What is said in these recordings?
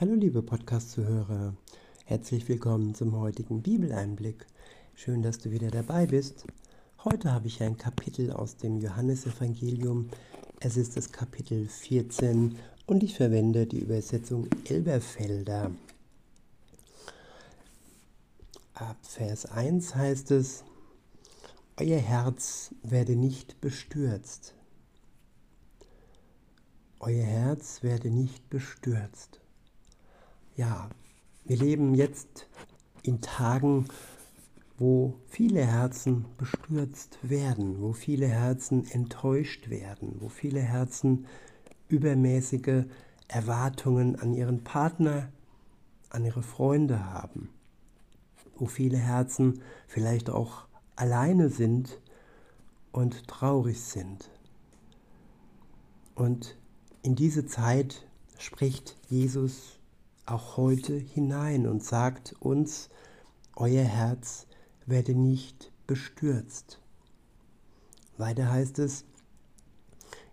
Hallo liebe Podcast-Zuhörer, herzlich willkommen zum heutigen Bibeleinblick. Schön, dass du wieder dabei bist. Heute habe ich ein Kapitel aus dem Johannesevangelium. Es ist das Kapitel 14 und ich verwende die Übersetzung Elberfelder. Ab Vers 1 heißt es, Euer Herz werde nicht bestürzt. Euer Herz werde nicht bestürzt ja, wir leben jetzt in Tagen, wo viele Herzen bestürzt werden, wo viele Herzen enttäuscht werden, wo viele Herzen übermäßige Erwartungen an ihren Partner, an ihre Freunde haben, wo viele Herzen vielleicht auch alleine sind und traurig sind. Und in diese Zeit spricht Jesus auch heute hinein und sagt uns, euer Herz werde nicht bestürzt. Weiter heißt es,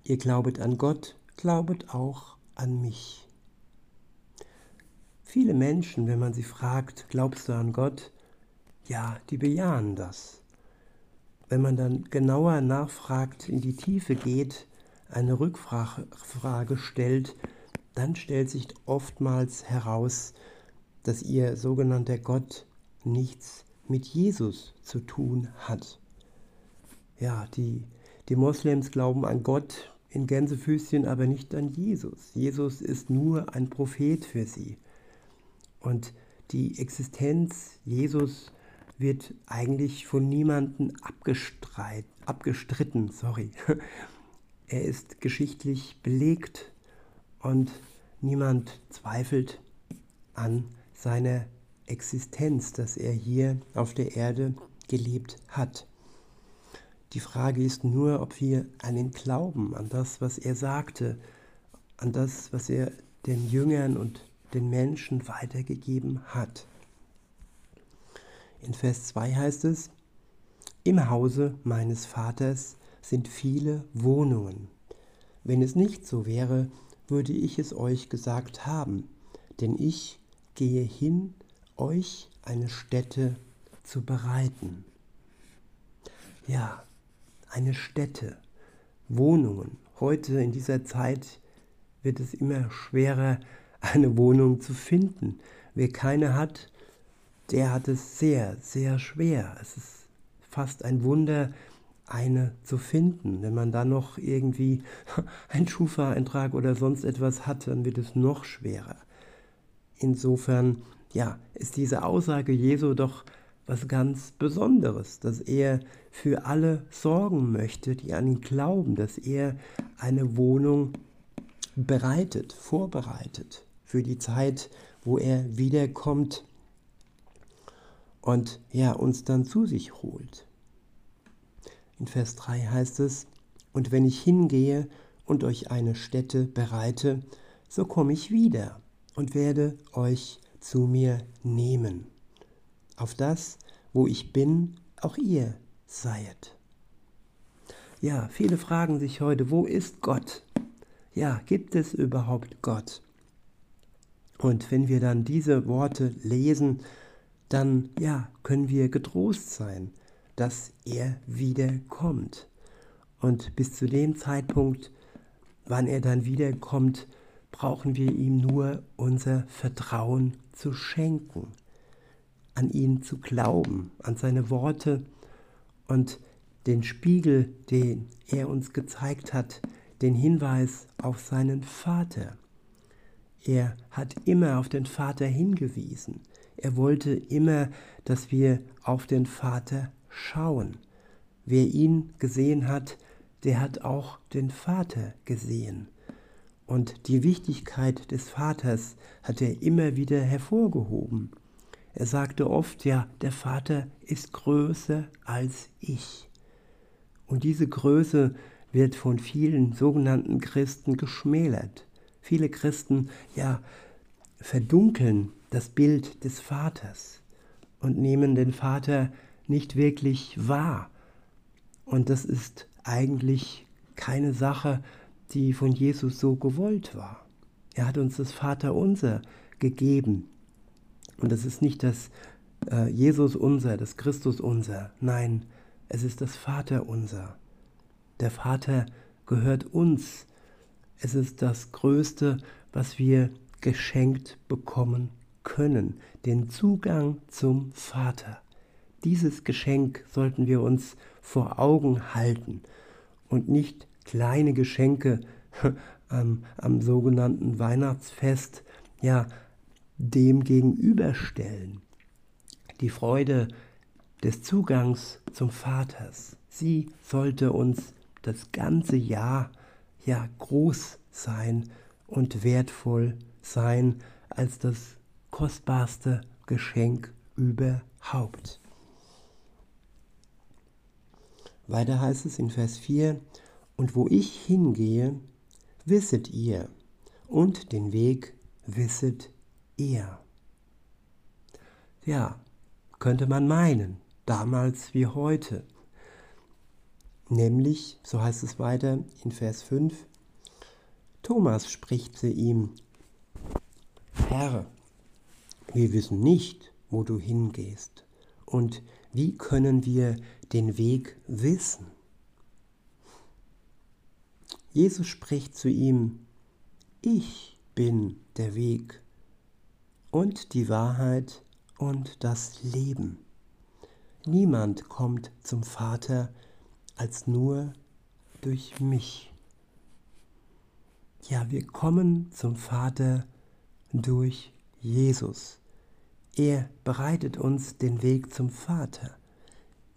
ihr glaubet an Gott, glaubet auch an mich. Viele Menschen, wenn man sie fragt, glaubst du an Gott? Ja, die bejahen das. Wenn man dann genauer nachfragt, in die Tiefe geht, eine Rückfrage stellt, dann stellt sich oftmals heraus, dass ihr sogenannter Gott nichts mit Jesus zu tun hat. Ja, die, die Moslems glauben an Gott in Gänsefüßchen, aber nicht an Jesus. Jesus ist nur ein Prophet für sie. Und die Existenz Jesus wird eigentlich von niemandem abgestritten. Sorry. Er ist geschichtlich belegt und niemand zweifelt an seiner Existenz, dass er hier auf der Erde gelebt hat. Die Frage ist nur, ob wir an ihn glauben, an das, was er sagte, an das, was er den Jüngern und den Menschen weitergegeben hat. In Vers 2 heißt es, im Hause meines Vaters sind viele Wohnungen. Wenn es nicht so wäre, würde ich es euch gesagt haben, denn ich gehe hin, euch eine Stätte zu bereiten. Ja, eine Stätte, Wohnungen. Heute in dieser Zeit wird es immer schwerer, eine Wohnung zu finden. Wer keine hat, der hat es sehr, sehr schwer. Es ist fast ein Wunder, eine zu finden. Wenn man da noch irgendwie einen Schufa-Eintrag oder sonst etwas hat, dann wird es noch schwerer. Insofern, ja, ist diese Aussage Jesu doch was ganz Besonderes, dass er für alle sorgen möchte, die an ihn glauben, dass er eine Wohnung bereitet, vorbereitet für die Zeit, wo er wiederkommt und ja, uns dann zu sich holt. In Vers 3 heißt es, und wenn ich hingehe und euch eine Stätte bereite, so komme ich wieder und werde euch zu mir nehmen, auf das, wo ich bin, auch ihr seiet. Ja, viele fragen sich heute, wo ist Gott? Ja, gibt es überhaupt Gott? Und wenn wir dann diese Worte lesen, dann ja, können wir getrost sein, dass er wiederkommt. Und bis zu dem Zeitpunkt, wann er dann wiederkommt, brauchen wir ihm nur unser Vertrauen zu schenken, an ihn zu glauben, an seine Worte und den Spiegel, den er uns gezeigt hat, den Hinweis auf seinen Vater. Er hat immer auf den Vater hingewiesen. Er wollte immer, dass wir auf den Vater schauen. Wer ihn gesehen hat, der hat auch den Vater gesehen. Und die Wichtigkeit des Vaters hat er immer wieder hervorgehoben. Er sagte oft, ja, der Vater ist größer als ich. Und diese Größe wird von vielen sogenannten Christen geschmälert. Viele Christen, ja, verdunkeln das Bild des Vaters und nehmen den Vater nicht wirklich wahr. Und das ist eigentlich keine Sache, die von Jesus so gewollt war. Er hat uns das Vaterunser gegeben. Und das ist nicht das äh, Jesus unser, das Christus unser. Nein, es ist das Vaterunser. Der Vater gehört uns. Es ist das Größte, was wir geschenkt bekommen können, den Zugang zum Vater. Dieses Geschenk sollten wir uns vor Augen halten und nicht kleine Geschenke am, am sogenannten Weihnachtsfest ja dem gegenüberstellen. Die Freude des Zugangs zum Vaters, sie sollte uns das ganze Jahr ja groß sein und wertvoll sein als das kostbarste Geschenk überhaupt. Weiter heißt es in Vers 4, und wo ich hingehe, wisset ihr, und den Weg wisset ihr. Ja, könnte man meinen, damals wie heute. Nämlich, so heißt es weiter in Vers 5, Thomas spricht zu ihm, Herr, wir wissen nicht, wo du hingehst, und wie können wir den Weg wissen? Jesus spricht zu ihm, ich bin der Weg und die Wahrheit und das Leben. Niemand kommt zum Vater als nur durch mich. Ja, wir kommen zum Vater durch Jesus. Er bereitet uns den Weg zum Vater.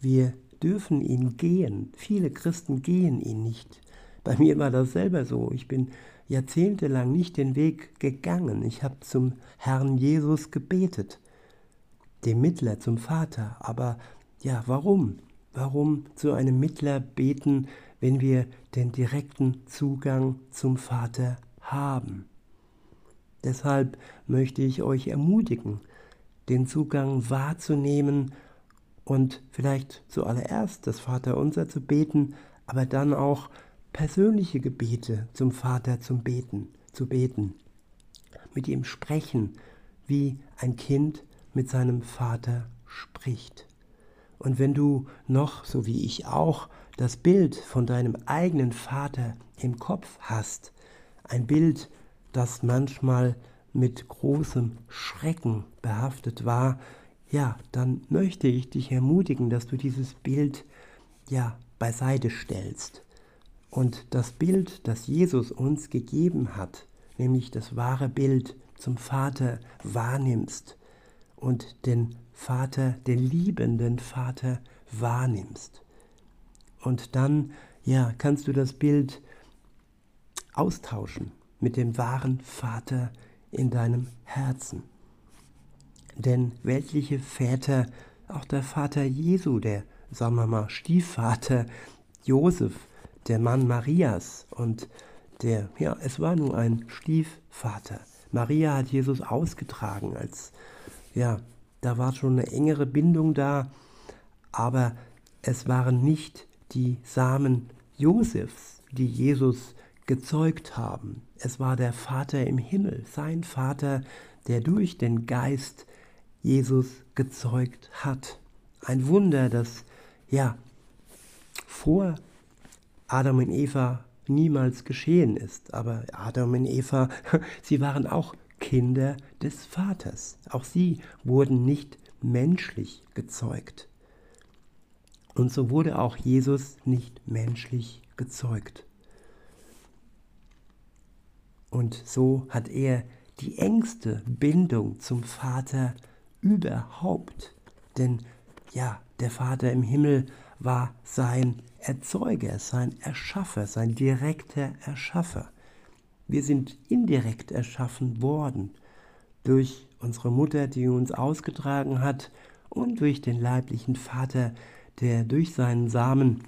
Wir dürfen ihn gehen. Viele Christen gehen ihn nicht. Bei mir war das selber so. Ich bin jahrzehntelang nicht den Weg gegangen. Ich habe zum Herrn Jesus gebetet, dem Mittler zum Vater. Aber ja, warum? Warum zu einem Mittler beten, wenn wir den direkten Zugang zum Vater haben? Deshalb möchte ich euch ermutigen, den Zugang wahrzunehmen und vielleicht zuallererst das Vaterunser zu beten, aber dann auch persönliche Gebete zum Vater zum Beten, zu beten, mit ihm sprechen, wie ein Kind mit seinem Vater spricht. Und wenn du noch, so wie ich auch, das Bild von deinem eigenen Vater im Kopf hast, ein Bild, das manchmal mit großem Schrecken behaftet war, ja, dann möchte ich dich ermutigen, dass du dieses Bild ja beiseite stellst und das Bild, das Jesus uns gegeben hat, nämlich das wahre Bild zum Vater wahrnimmst und den Vater, den liebenden Vater wahrnimmst. Und dann, ja, kannst du das Bild austauschen mit dem wahren Vater in deinem Herzen. Denn weltliche Väter, auch der Vater Jesu, der, sagen wir mal, Stiefvater Josef, der Mann Marias und der, ja, es war nur ein Stiefvater. Maria hat Jesus ausgetragen, als, ja, da war schon eine engere Bindung da, aber es waren nicht die Samen Josefs, die Jesus gezeugt haben. Es war der Vater im Himmel, sein Vater, der durch den Geist Jesus gezeugt hat. Ein Wunder, das ja vor Adam und Eva niemals geschehen ist. Aber Adam und Eva, sie waren auch Kinder des Vaters. Auch sie wurden nicht menschlich gezeugt. Und so wurde auch Jesus nicht menschlich gezeugt. Und so hat er die engste Bindung zum Vater überhaupt. Denn ja, der Vater im Himmel war sein Erzeuger, sein Erschaffer, sein direkter Erschaffer. Wir sind indirekt erschaffen worden durch unsere Mutter, die uns ausgetragen hat, und durch den leiblichen Vater, der durch seinen Samen,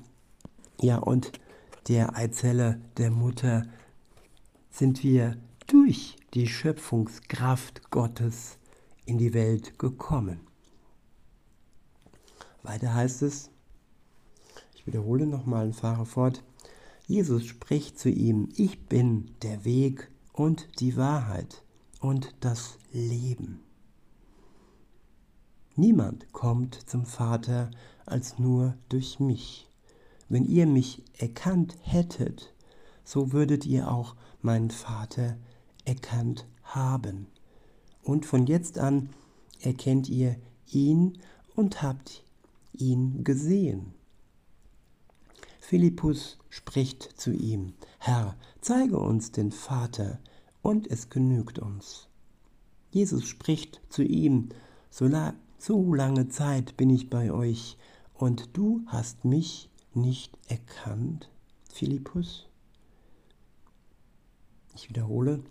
ja, und der Eizelle der Mutter sind wir durch die Schöpfungskraft Gottes in die Welt gekommen. Weiter heißt es, ich wiederhole nochmal und fahre fort. Jesus spricht zu ihm, ich bin der Weg und die Wahrheit und das Leben. Niemand kommt zum Vater als nur durch mich. Wenn ihr mich erkannt hättet, so würdet ihr auch meinen Vater erkannt haben. Und von jetzt an erkennt ihr ihn und habt ihn gesehen. Philippus spricht zu ihm, Herr, zeige uns den Vater, und es genügt uns. Jesus spricht zu ihm, so, la so lange Zeit bin ich bei euch, und du hast mich nicht erkannt, Philippus? Ich wiederhole,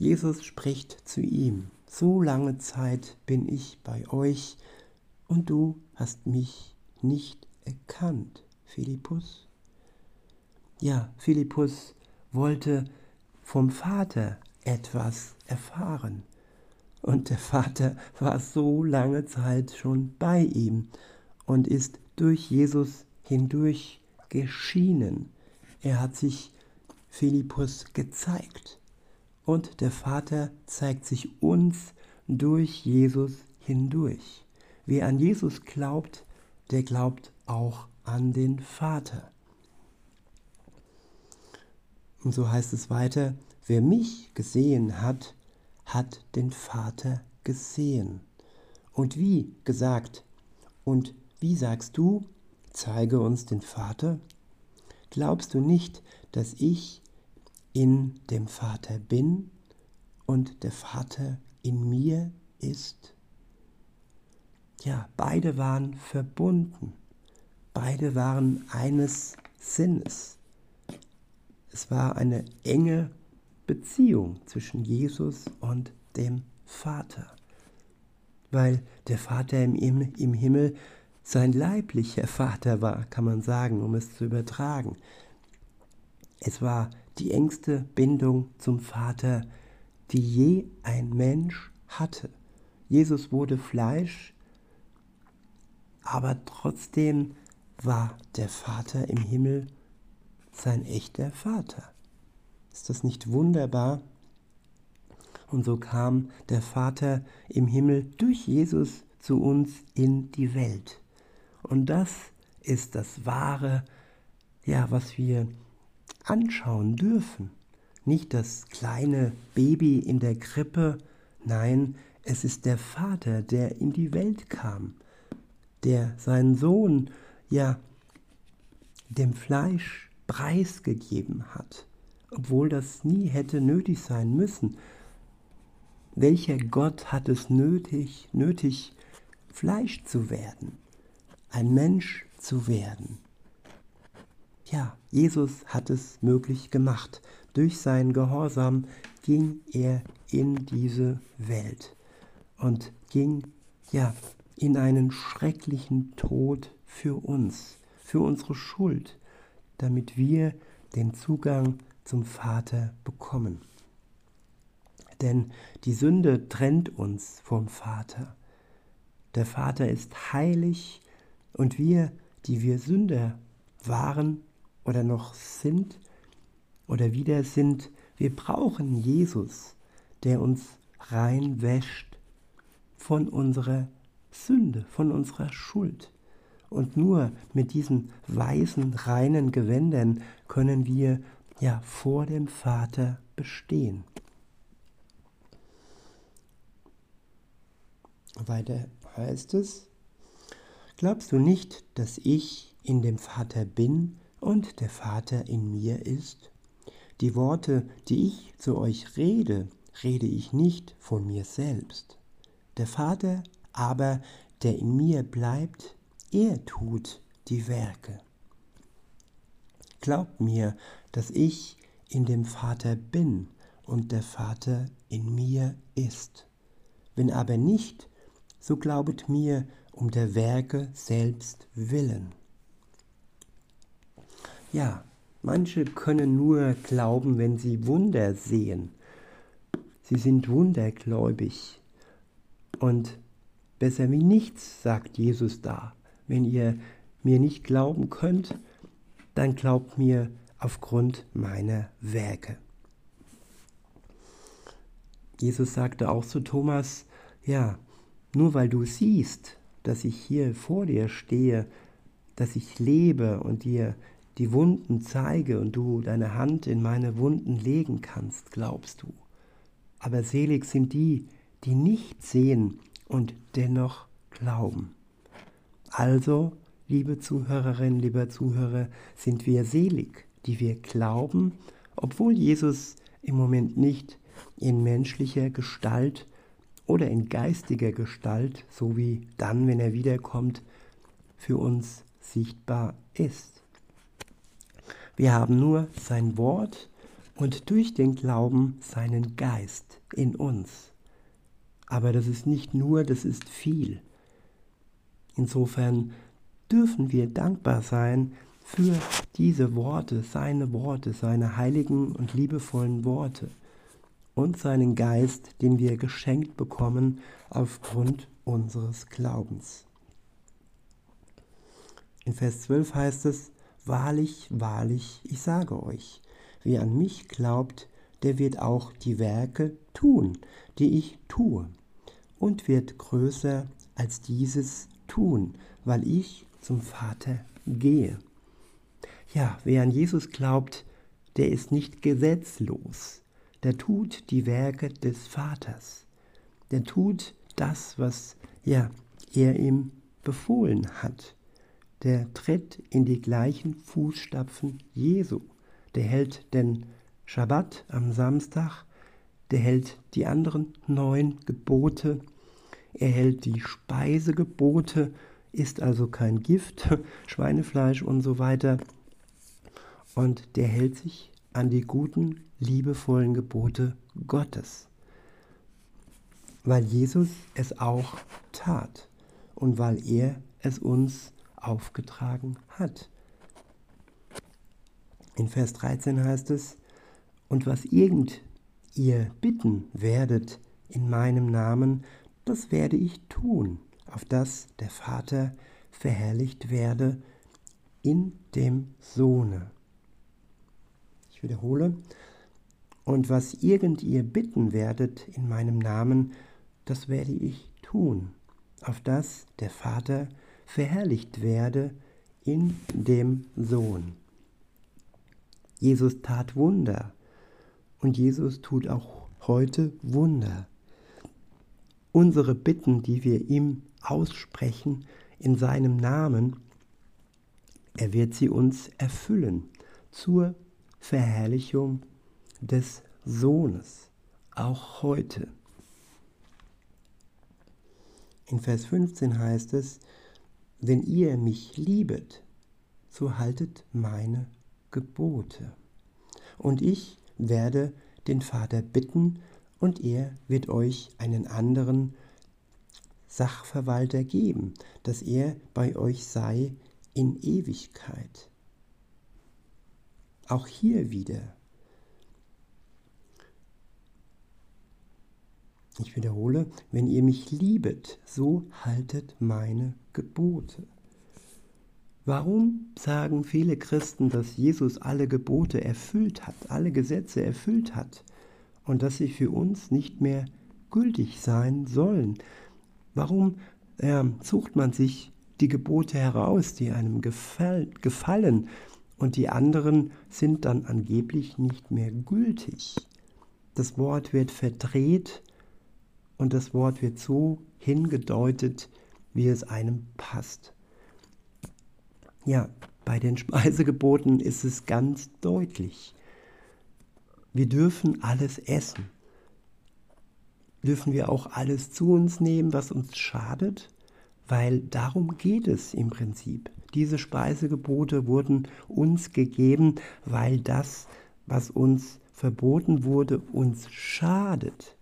Jesus spricht zu ihm, so lange Zeit bin ich bei euch, und du hast mich nicht erkannt, Philippus? Ja, Philippus wollte vom Vater etwas erfahren. Und der Vater war so lange Zeit schon bei ihm und ist durch Jesus hindurch geschienen. Er hat sich Philippus gezeigt. Und der Vater zeigt sich uns durch Jesus hindurch. Wer an Jesus glaubt, der glaubt auch an den Vater. Und so heißt es weiter, wer mich gesehen hat, hat den Vater gesehen. Und wie gesagt, und wie sagst du, zeige uns den Vater? Glaubst du nicht, dass ich in dem Vater bin und der Vater in mir ist? Ja, beide waren verbunden, beide waren eines Sinnes. Es war eine enge Beziehung zwischen Jesus und dem Vater, weil der Vater im, im Himmel sein leiblicher Vater war, kann man sagen, um es zu übertragen. Es war die engste Bindung zum Vater, die je ein Mensch hatte. Jesus wurde Fleisch, aber trotzdem war der Vater im Himmel sein echter Vater. Ist das nicht wunderbar? Und so kam der Vater im Himmel durch Jesus zu uns in die Welt. Und das ist das wahre, ja, was wir anschauen dürfen. Nicht das kleine Baby in der Krippe, nein, es ist der Vater, der in die Welt kam, der seinen Sohn, ja, dem Fleisch preisgegeben hat, obwohl das nie hätte nötig sein müssen. Welcher Gott hat es nötig, nötig, Fleisch zu werden, ein Mensch zu werden? Ja, Jesus hat es möglich gemacht. Durch seinen Gehorsam ging er in diese Welt und ging ja in einen schrecklichen Tod für uns, für unsere Schuld, damit wir den Zugang zum Vater bekommen. Denn die Sünde trennt uns vom Vater. Der Vater ist heilig und wir, die wir Sünder waren oder noch sind oder wieder sind, wir brauchen Jesus, der uns reinwäscht von unserer Sünde, von unserer Schuld. Und nur mit diesen weißen, reinen Gewändern können wir ja vor dem Vater bestehen. Weiter heißt es, glaubst du nicht, dass ich in dem Vater bin und der Vater in mir ist? Die Worte, die ich zu euch rede, rede ich nicht von mir selbst. Der Vater aber, der in mir bleibt, er tut die Werke. Glaubt mir, dass ich in dem Vater bin und der Vater in mir ist. Wenn aber nicht, so glaubet mir um der Werke selbst willen. Ja, manche können nur glauben, wenn sie Wunder sehen. Sie sind wundergläubig. Und besser wie nichts, sagt Jesus da. Wenn ihr mir nicht glauben könnt, dann glaubt mir aufgrund meiner Werke. Jesus sagte auch zu Thomas, ja, nur weil du siehst, dass ich hier vor dir stehe, dass ich lebe und dir die Wunden zeige und du deine Hand in meine Wunden legen kannst, glaubst du. Aber selig sind die, die nicht sehen und dennoch glauben. Also, liebe Zuhörerinnen, lieber Zuhörer, sind wir selig, die wir glauben, obwohl Jesus im Moment nicht in menschlicher Gestalt oder in geistiger Gestalt, so wie dann, wenn er wiederkommt, für uns sichtbar ist. Wir haben nur sein Wort und durch den Glauben seinen Geist in uns. Aber das ist nicht nur, das ist viel. Insofern dürfen wir dankbar sein für diese Worte, seine Worte, seine heiligen und liebevollen Worte und seinen Geist, den wir geschenkt bekommen aufgrund unseres Glaubens. In Vers 12 heißt es, Wahrlich, wahrlich, ich sage euch, wer an mich glaubt, der wird auch die Werke tun, die ich tue, und wird größer als dieses tun, weil ich zum Vater gehe. Ja, wer an Jesus glaubt, der ist nicht gesetzlos, der tut die Werke des Vaters. Der tut das, was ja, er ihm befohlen hat. Der tritt in die gleichen Fußstapfen Jesu. Der hält den Schabbat am Samstag, der hält die anderen neun Gebote, er hält die Speisegebote, isst also kein Gift, Schweinefleisch und so weiter. Und der hält sich an die guten liebevollen Gebote Gottes, weil Jesus es auch tat und weil er es uns aufgetragen hat. In Vers 13 heißt es, und was irgend ihr bitten werdet in meinem Namen, das werde ich tun, auf dass der Vater verherrlicht werde in dem Sohne. Ich wiederhole, und was irgend ihr bitten werdet in meinem Namen, das werde ich tun, auf dass der Vater verherrlicht werde in dem Sohn. Jesus tat Wunder und Jesus tut auch heute Wunder. Unsere Bitten, die wir ihm aussprechen in seinem Namen, er wird sie uns erfüllen zur Verherrlichung des Sohnes, auch heute. In Vers 15 heißt es, wenn ihr mich liebet, so haltet meine Gebote. Und ich werde den Vater bitten, und er wird euch einen anderen Sachverwalter geben, dass er bei euch sei in Ewigkeit. Auch hier wieder Ich wiederhole, wenn ihr mich liebet, so haltet meine Gebote. Warum sagen viele Christen, dass Jesus alle Gebote erfüllt hat, alle Gesetze erfüllt hat und dass sie für uns nicht mehr gültig sein sollen? Warum äh, sucht man sich die Gebote heraus, die einem gefall, gefallen und die anderen sind dann angeblich nicht mehr gültig? Das Wort wird verdreht und das Wort wird so hingedeutet, wie es einem passt. Ja, bei den Speisegeboten ist es ganz deutlich. Wir dürfen alles essen. Dürfen wir auch alles zu uns nehmen, was uns schadet? Weil darum geht es im Prinzip. Diese Speisegebote wurden uns gegeben, weil das, was uns verboten wurde, uns schadet.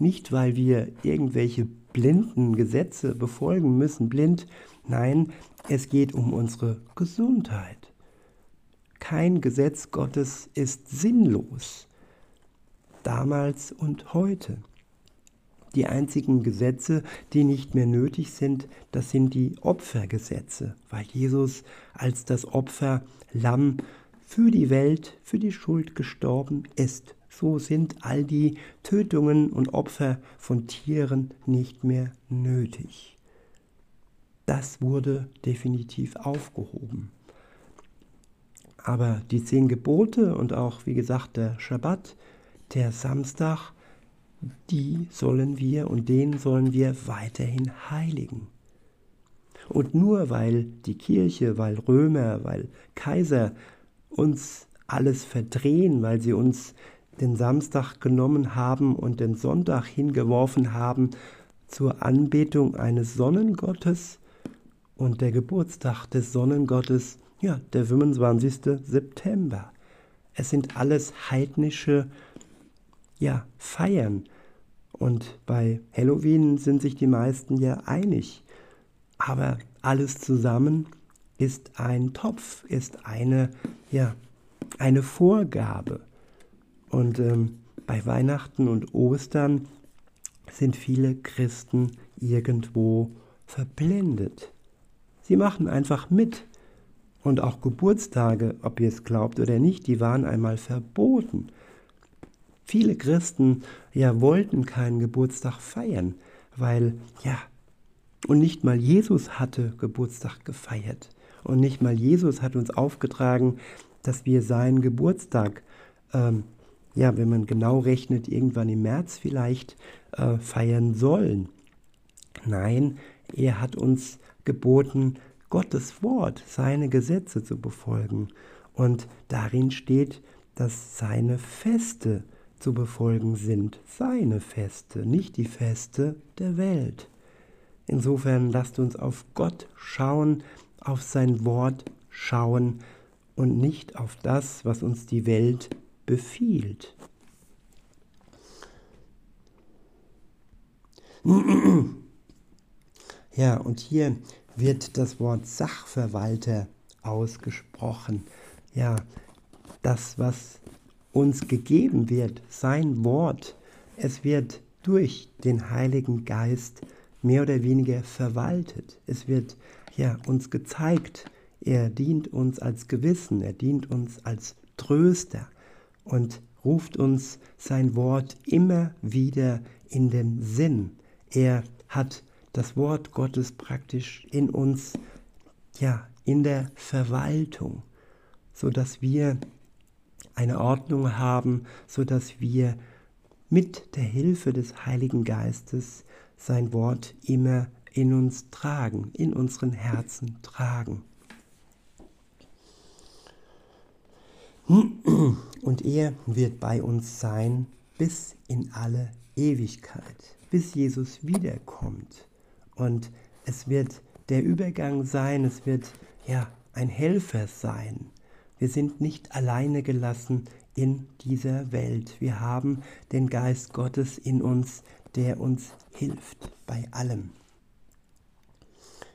Nicht, weil wir irgendwelche blinden Gesetze befolgen müssen, blind. Nein, es geht um unsere Gesundheit. Kein Gesetz Gottes ist sinnlos. Damals und heute. Die einzigen Gesetze, die nicht mehr nötig sind, das sind die Opfergesetze, weil Jesus als das Opferlamm für die Welt, für die Schuld gestorben ist. So sind all die Tötungen und Opfer von Tieren nicht mehr nötig. Das wurde definitiv aufgehoben. Aber die zehn Gebote und auch, wie gesagt, der Schabbat, der Samstag, die sollen wir und den sollen wir weiterhin heiligen. Und nur weil die Kirche, weil Römer, weil Kaiser uns alles verdrehen, weil sie uns den Samstag genommen haben und den Sonntag hingeworfen haben zur Anbetung eines Sonnengottes und der Geburtstag des Sonnengottes, ja, der 25. September. Es sind alles heidnische ja, Feiern. Und bei Halloween sind sich die meisten ja einig. Aber alles zusammen ist ein Topf, ist eine, ja, eine Vorgabe. Und ähm, bei Weihnachten und Ostern sind viele Christen irgendwo verblendet. Sie machen einfach mit. Und auch Geburtstage, ob ihr es glaubt oder nicht, die waren einmal verboten. Viele Christen ja wollten keinen Geburtstag feiern, weil ja und nicht mal Jesus hatte Geburtstag gefeiert. Und nicht mal Jesus hat uns aufgetragen, dass wir seinen Geburtstag, ähm, ja, wenn man genau rechnet, irgendwann im März vielleicht äh, feiern sollen. Nein, er hat uns geboten, Gottes Wort, seine Gesetze zu befolgen. Und darin steht, dass seine Feste zu befolgen sind. Seine Feste, nicht die Feste der Welt. Insofern lasst uns auf Gott schauen, auf sein Wort schauen und nicht auf das, was uns die Welt befiehlt. Ja, und hier wird das Wort Sachverwalter ausgesprochen. Ja, das, was uns gegeben wird, sein Wort, es wird durch den Heiligen Geist mehr oder weniger verwaltet. Es wird ja uns gezeigt, er dient uns als Gewissen, er dient uns als Tröster und ruft uns sein Wort immer wieder in den Sinn. Er hat das Wort Gottes praktisch in uns, ja, in der Verwaltung, so dass wir eine Ordnung haben, so dass wir mit der Hilfe des Heiligen Geistes sein Wort immer in uns tragen, in unseren Herzen tragen. Und er wird bei uns sein bis in alle Ewigkeit, bis Jesus wiederkommt. Und es wird der Übergang sein, es wird ja ein Helfer sein. Wir sind nicht alleine gelassen in dieser Welt. Wir haben den Geist Gottes in uns, der uns hilft bei allem.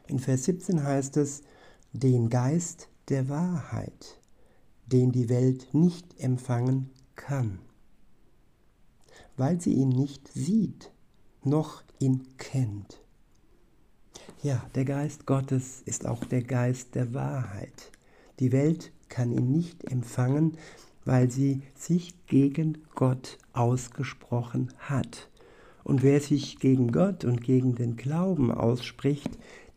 In Vers 17 heißt es, den Geist der Wahrheit, den die Welt nicht empfangen kann, weil sie ihn nicht sieht, noch ihn kennt. Ja, der Geist Gottes ist auch der Geist der Wahrheit. Die Welt kann ihn nicht empfangen, weil sie sich gegen Gott ausgesprochen hat. Und wer sich gegen Gott und gegen den Glauben ausspricht,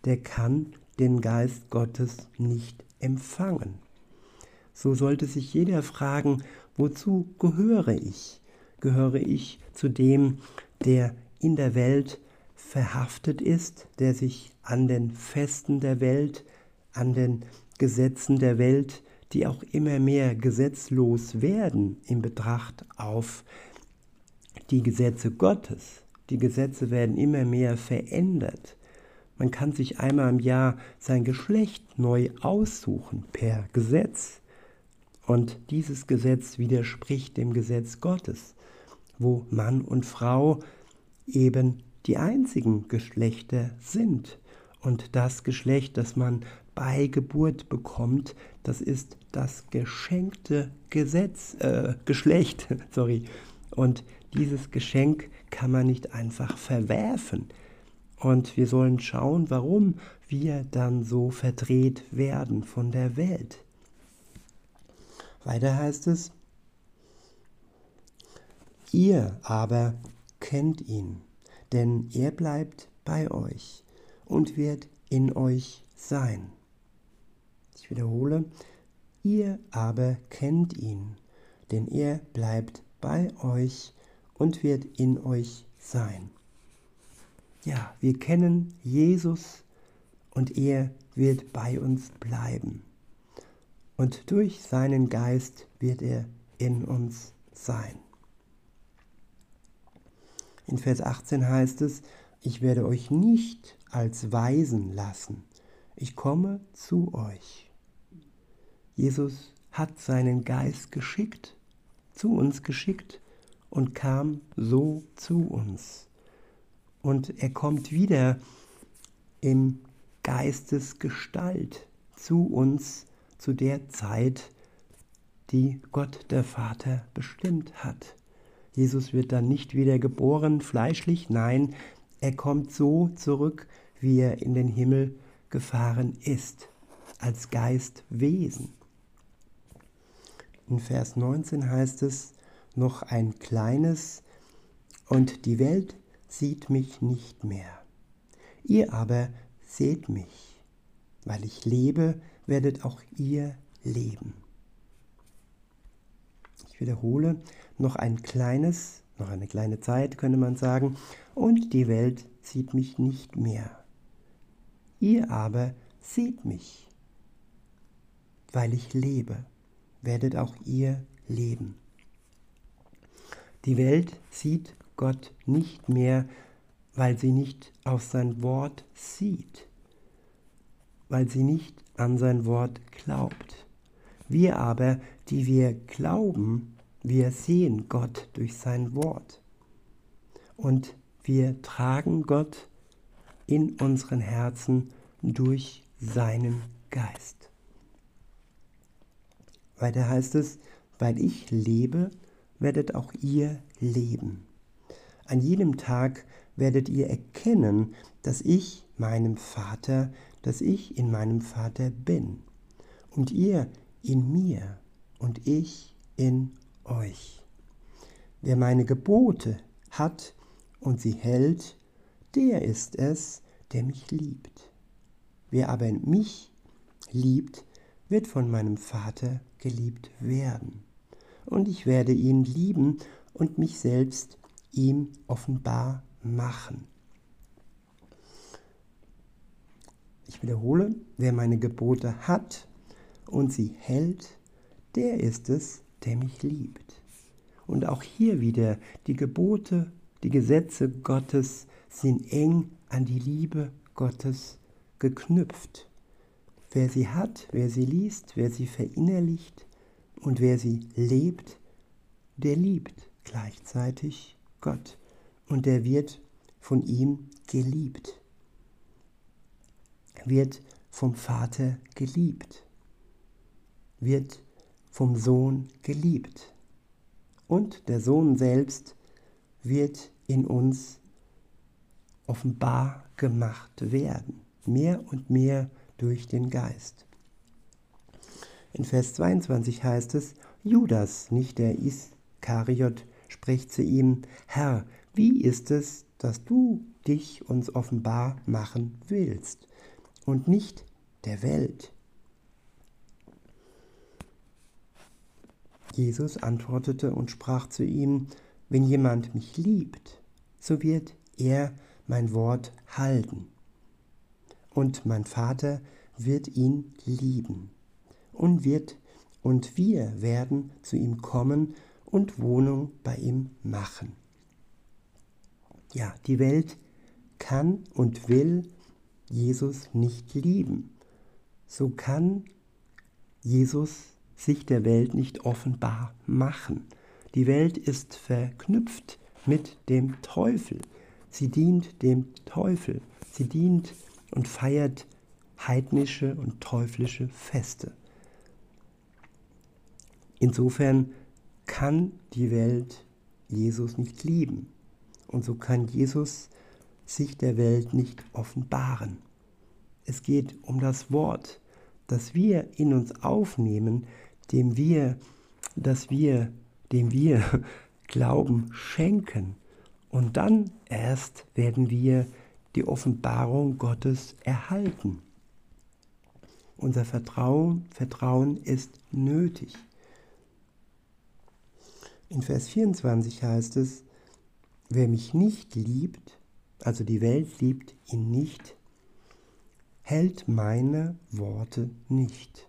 der kann den Geist Gottes nicht empfangen. So sollte sich jeder fragen, wozu gehöre ich? Gehöre ich zu dem, der in der Welt verhaftet ist, der sich an den Festen der Welt, an den Gesetzen der Welt, die auch immer mehr gesetzlos werden in Betracht auf die Gesetze Gottes. Die Gesetze werden immer mehr verändert. Man kann sich einmal im Jahr sein Geschlecht neu aussuchen per Gesetz. Und dieses Gesetz widerspricht dem Gesetz Gottes, wo Mann und Frau eben die einzigen Geschlechter sind. Und das Geschlecht, das man bei Geburt bekommt, das ist das geschenkte Gesetz, äh, Geschlecht, sorry. Und dieses Geschenk kann man nicht einfach verwerfen. Und wir sollen schauen, warum wir dann so verdreht werden von der Welt. Weiter heißt es, Ihr aber kennt ihn, denn er bleibt bei euch und wird in euch sein. Ich wiederhole, ihr aber kennt ihn, denn er bleibt bei euch und wird in euch sein. Ja, wir kennen Jesus und er wird bei uns bleiben. Und durch seinen Geist wird er in uns sein. In Vers 18 heißt es, ich werde euch nicht als Weisen lassen, ich komme zu euch. Jesus hat seinen Geist geschickt, zu uns geschickt und kam so zu uns. Und er kommt wieder im Geistesgestalt zu uns zu der Zeit, die Gott der Vater bestimmt hat. Jesus wird dann nicht wieder geboren fleischlich, nein, er kommt so zurück, wie er in den Himmel gefahren ist, als Geistwesen. In Vers 19 heißt es, noch ein kleines, und die Welt sieht mich nicht mehr. Ihr aber seht mich. Weil ich lebe, werdet auch ihr leben. Ich wiederhole, noch ein kleines, noch eine kleine Zeit könnte man sagen, und die Welt sieht mich nicht mehr. Ihr aber seht mich. Weil ich lebe, werdet auch ihr leben. Die Welt sieht Gott nicht mehr, weil sie nicht auf sein Wort sieht, weil sie nicht an sein Wort glaubt. Wir aber, die wir glauben, wir sehen Gott durch sein Wort. Und wir tragen Gott in unseren Herzen durch seinen Geist. Weiter heißt es, weil ich lebe, werdet auch ihr leben. An jedem Tag werdet ihr erkennen, dass ich meinem Vater, dass ich in meinem Vater bin und ihr in mir und ich in euch. Wer meine Gebote hat und sie hält, der ist es, der mich liebt. Wer aber mich liebt, wird von meinem Vater geliebt werden und ich werde ihn lieben und mich selbst ihm offenbar machen. Ich wiederhole, wer meine Gebote hat und sie hält, der ist es, der mich liebt. Und auch hier wieder, die Gebote, die Gesetze Gottes sind eng an die Liebe Gottes geknüpft. Wer sie hat, wer sie liest, wer sie verinnerlicht, und wer sie lebt, der liebt gleichzeitig Gott und der wird von ihm geliebt, wird vom Vater geliebt, wird vom Sohn geliebt und der Sohn selbst wird in uns offenbar gemacht werden, mehr und mehr durch den Geist. In Vers 22 heißt es, Judas, nicht der Iskariot, spricht zu ihm, Herr, wie ist es, dass du dich uns offenbar machen willst und nicht der Welt? Jesus antwortete und sprach zu ihm, wenn jemand mich liebt, so wird er mein Wort halten. Und mein Vater wird ihn lieben und wird und wir werden zu ihm kommen und Wohnung bei ihm machen. Ja, die Welt kann und will Jesus nicht lieben. So kann Jesus sich der Welt nicht offenbar machen. Die Welt ist verknüpft mit dem Teufel. Sie dient dem Teufel. Sie dient und feiert heidnische und teuflische Feste. Insofern kann die Welt Jesus nicht lieben. Und so kann Jesus sich der Welt nicht offenbaren. Es geht um das Wort, das wir in uns aufnehmen, dem wir, dass wir, dem wir Glauben schenken. Und dann erst werden wir die Offenbarung Gottes erhalten. Unser Vertrauen, Vertrauen ist nötig. In Vers 24 heißt es, wer mich nicht liebt, also die Welt liebt ihn nicht, hält meine Worte nicht.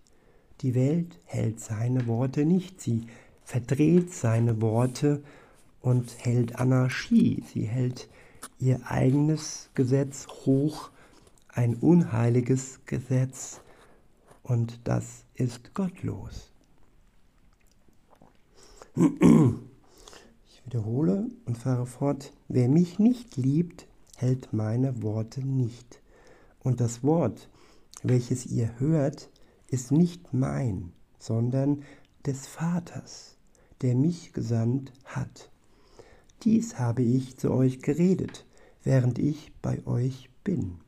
Die Welt hält seine Worte nicht, sie verdreht seine Worte und hält Anarchie, sie hält ihr eigenes Gesetz hoch, ein unheiliges Gesetz, und das ist gottlos. Ich wiederhole und fahre fort, wer mich nicht liebt, hält meine Worte nicht. Und das Wort, welches ihr hört, ist nicht mein, sondern des Vaters, der mich gesandt hat. Dies habe ich zu euch geredet, während ich bei euch bin.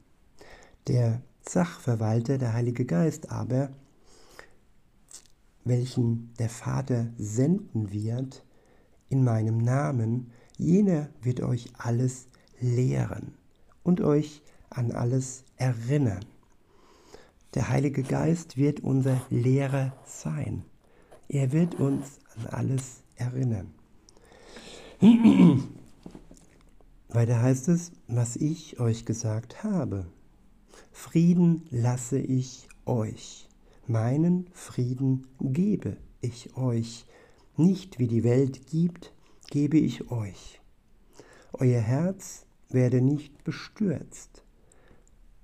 Der Sachverwalter, der Heilige Geist aber, welchen der Vater senden wird, in meinem Namen, jener wird euch alles lehren und euch an alles erinnern. Der Heilige Geist wird unser Lehrer sein. Er wird uns an alles erinnern. Weiter heißt es, was ich euch gesagt habe. Frieden lasse ich euch, meinen Frieden gebe ich euch, nicht wie die Welt gibt, gebe ich euch. Euer Herz werde nicht bestürzt,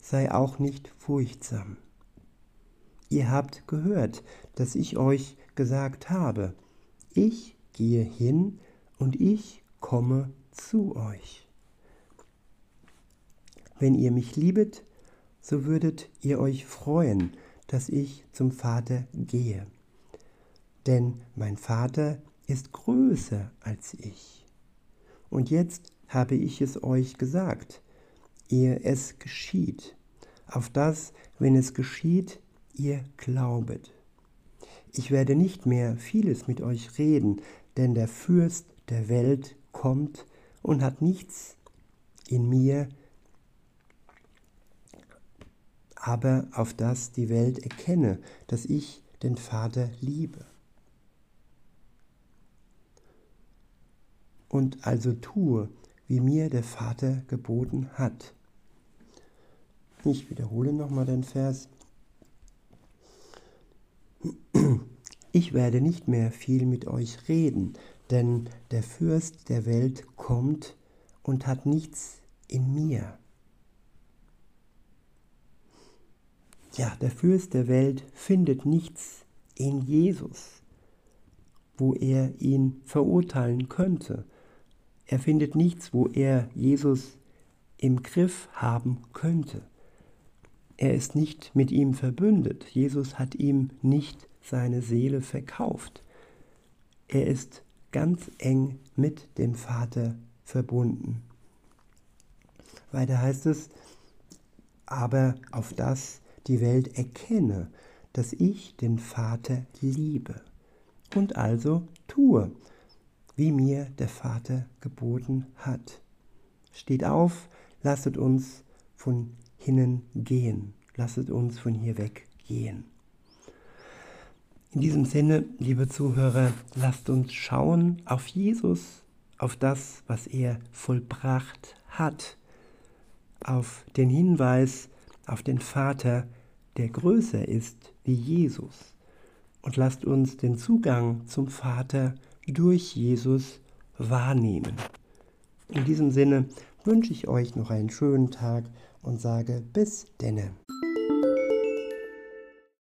sei auch nicht furchtsam. Ihr habt gehört, dass ich euch gesagt habe, ich gehe hin und ich komme zu euch. Wenn ihr mich liebet, so würdet ihr euch freuen, dass ich zum Vater gehe. Denn mein Vater ist größer als ich. Und jetzt habe ich es euch gesagt, ehe es geschieht, auf das, wenn es geschieht, ihr glaubet. Ich werde nicht mehr vieles mit euch reden, denn der Fürst der Welt kommt und hat nichts in mir aber auf das die Welt erkenne, dass ich den Vater liebe. Und also tue, wie mir der Vater geboten hat. Ich wiederhole nochmal den Vers. Ich werde nicht mehr viel mit euch reden, denn der Fürst der Welt kommt und hat nichts in mir. Ja, der Fürst der Welt findet nichts in Jesus, wo er ihn verurteilen könnte. Er findet nichts, wo er Jesus im Griff haben könnte. Er ist nicht mit ihm verbündet. Jesus hat ihm nicht seine Seele verkauft. Er ist ganz eng mit dem Vater verbunden. Weiter heißt es, aber auf das die Welt erkenne, dass ich den Vater liebe und also tue, wie mir der Vater geboten hat. Steht auf, lasset uns von hinnen gehen, lasset uns von hier weg gehen. In diesem Sinne, liebe Zuhörer, lasst uns schauen auf Jesus, auf das, was er vollbracht hat, auf den Hinweis auf den Vater, der größer ist wie Jesus. Und lasst uns den Zugang zum Vater durch Jesus wahrnehmen. In diesem Sinne wünsche ich euch noch einen schönen Tag und sage bis denne.